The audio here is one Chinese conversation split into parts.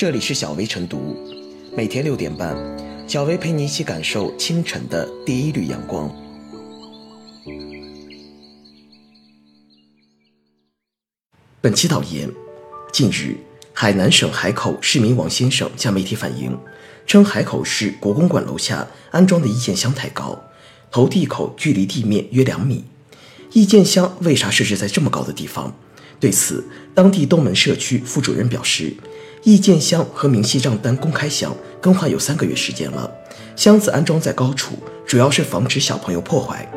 这里是小薇晨读，每天六点半，小薇陪你一起感受清晨的第一缕阳光。本期导言：近日，海南省海口市民王先生向媒体反映，称海口市国公馆楼下安装的意见箱太高，投递口距离地面约两米。意见箱为啥设置在这么高的地方？对此，当地东门社区副主任表示，意见箱和明细账单公开箱更换有三个月时间了，箱子安装在高处，主要是防止小朋友破坏。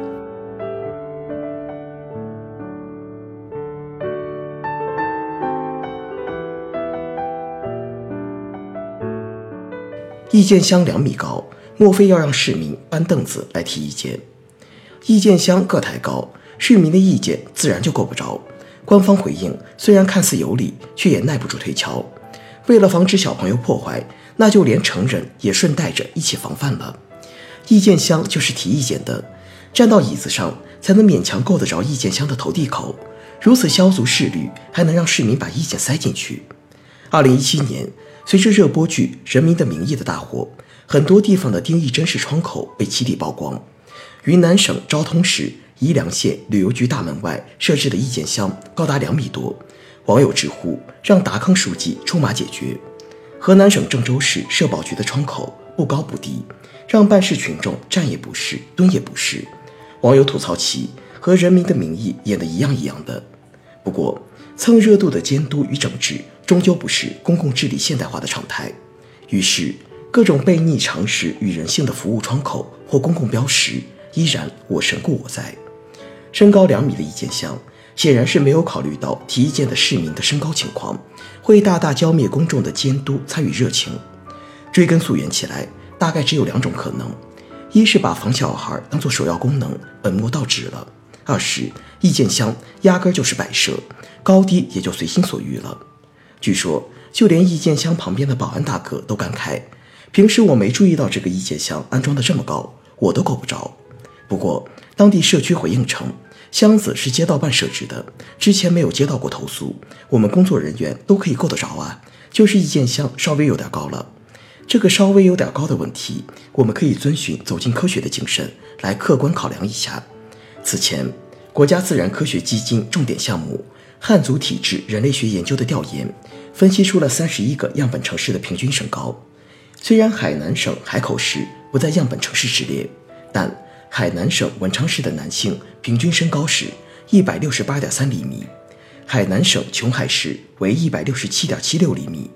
意见箱两米高，莫非要让市民搬凳子来提意见？意见箱个太高，市民的意见自然就够不着。官方回应虽然看似有理，却也耐不住推敲。为了防止小朋友破坏，那就连成人也顺带着一起防范了。意见箱就是提意见的，站到椅子上才能勉强够得着意见箱的投递口。如此消足视虑，还能让市民把意见塞进去。二零一七年，随着热播剧《人民的名义》的大火，很多地方的丁义珍视窗口被集体曝光。云南省昭通市。宜良县旅游局大门外设置的意见箱高达两米多，网友直呼让达康书记出马解决。河南省郑州市社保局的窗口不高不低，让办事群众站也不是，蹲也不是。网友吐槽其和《人民的名义》演的一样一样的。不过，蹭热度的监督与整治终究不是公共治理现代化的常态。于是，各种悖逆常识与人性的服务窗口或公共标识依然我神故我在。身高两米的意见箱，显然是没有考虑到提意见的市民的身高情况，会大大浇灭公众的监督参与热情。追根溯源起来，大概只有两种可能：一是把防小孩当做首要功能，本末倒置了；二是意见箱压根就是摆设，高低也就随心所欲了。据说，就连意见箱旁边的保安大哥都感慨：平时我没注意到这个意见箱安装的这么高，我都够不着。不过，当地社区回应称，箱子是街道办设置的，之前没有接到过投诉，我们工作人员都可以够得着啊，就是意见箱稍微有点高了。这个稍微有点高的问题，我们可以遵循走进科学的精神来客观考量一下。此前，国家自然科学基金重点项目汉族体质人类学研究的调研，分析出了三十一个样本城市的平均身高。虽然海南省海口市不在样本城市之列，但。海南省文昌市的男性平均身高是一百六十八点三厘米，海南省琼海市为一百六十七点七六厘米，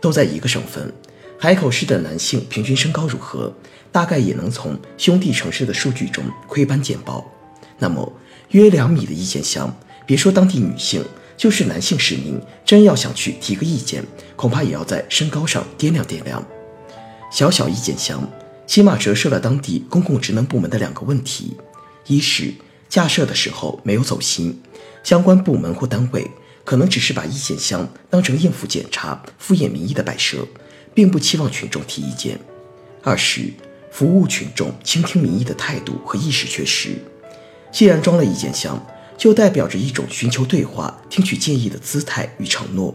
都在一个省份。海口市的男性平均身高如何？大概也能从兄弟城市的数据中窥斑见豹。那么，约两米的意见箱，别说当地女性，就是男性市民真要想去提个意见，恐怕也要在身高上掂量掂量。小小意见箱。起码折射了当地公共职能部门的两个问题：一是架设的时候没有走心，相关部门或单位可能只是把意见箱当成应付检查、敷衍民意的摆设，并不期望群众提意见；二是服务群众、倾听民意的态度和意识缺失。既然装了意见箱，就代表着一种寻求对话、听取建议的姿态与承诺，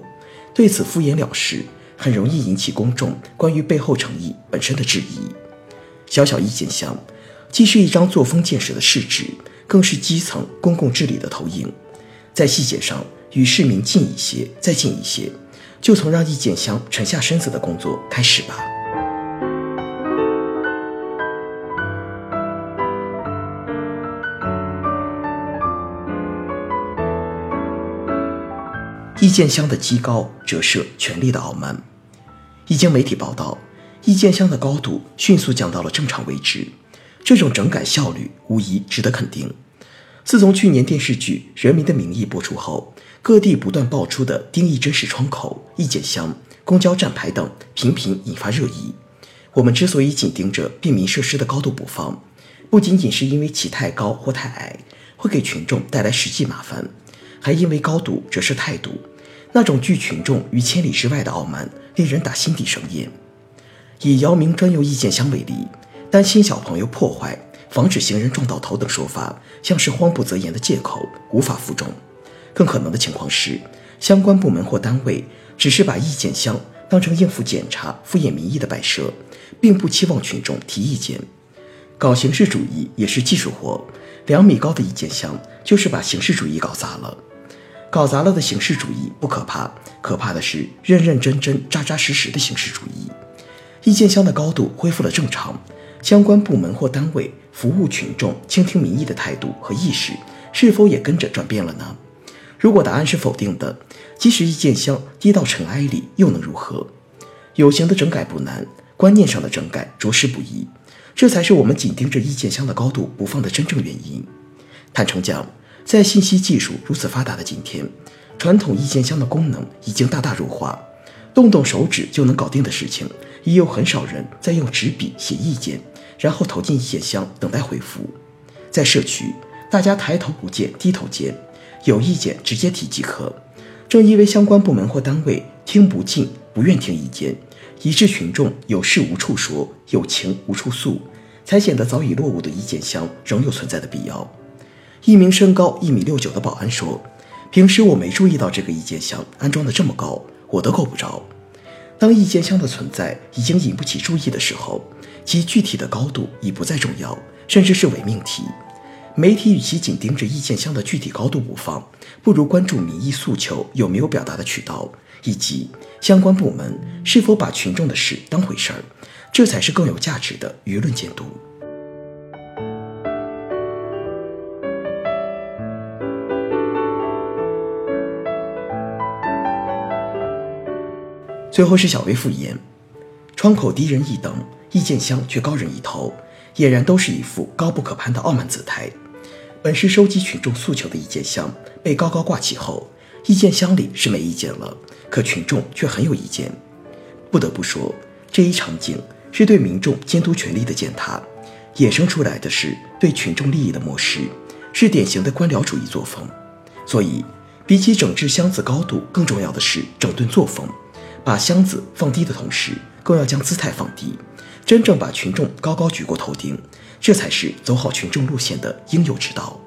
对此敷衍了事，很容易引起公众关于背后诚意本身的质疑。小小意见箱，既是一张作风建设的试纸，更是基层公共治理的投影。在细节上与市民近一些，再近一些，就从让意见箱沉下身子的工作开始吧。意见箱的极高折射权力的傲慢。一经媒体报道。意见箱的高度迅速降到了正常位置，这种整改效率无疑值得肯定。自从去年电视剧《人民的名义》播出后，各地不断爆出的丁义珍视窗口、意见箱、公交站牌等，频频引发热议。我们之所以紧盯着便民设施的高度不放，不仅仅是因为其太高或太矮会给群众带来实际麻烦，还因为高度折射态度，那种拒群众于千里之外的傲慢，令人打心底生厌。以姚明专用意见箱为例，担心小朋友破坏、防止行人撞到头等说法，像是慌不择言的借口，无法服众。更可能的情况是，相关部门或单位只是把意见箱当成应付检查、敷衍民意的摆设，并不期望群众提意见。搞形式主义也是技术活，两米高的意见箱就是把形式主义搞砸了。搞砸了的形式主义不可怕，可怕的是认认真真、扎扎实实的形式主义。意见箱的高度恢复了正常，相关部门或单位服务群众、倾听民意的态度和意识是否也跟着转变了呢？如果答案是否定的，即使意见箱低到尘埃里，又能如何？有形的整改不难，观念上的整改着实不易。这才是我们紧盯着意见箱的高度不放的真正原因。坦诚讲，在信息技术如此发达的今天，传统意见箱的功能已经大大弱化，动动手指就能搞定的事情。已有很少人在用纸笔写意见，然后投进意见箱等待回复。在社区，大家抬头不见低头见，有意见直接提即可。正因为相关部门或单位听不进、不愿听意见，以致群众有事无处说，有情无处诉，才显得早已落伍的意见箱仍有存在的必要。一名身高一米六九的保安说：“平时我没注意到这个意见箱安装的这么高，我都够不着。”当意见箱的存在已经引不起注意的时候，其具体的高度已不再重要，甚至是伪命题。媒体与其紧盯着意见箱的具体高度不放，不如关注民意诉求有没有表达的渠道，以及相关部门是否把群众的事当回事儿，这才是更有价值的舆论监督。最后是小微复言，窗口低人一等，意见箱却高人一头，俨然都是一副高不可攀的傲慢姿态。本是收集群众诉求的意见箱被高高挂起后，意见箱里是没意见了，可群众却很有意见。不得不说，这一场景是对民众监督权力的践踏，衍生出来的是对群众利益的漠视，是典型的官僚主义作风。所以，比起整治箱子高度，更重要的是整顿作风。把箱子放低的同时，更要将姿态放低，真正把群众高高举过头顶，这才是走好群众路线的应有之道。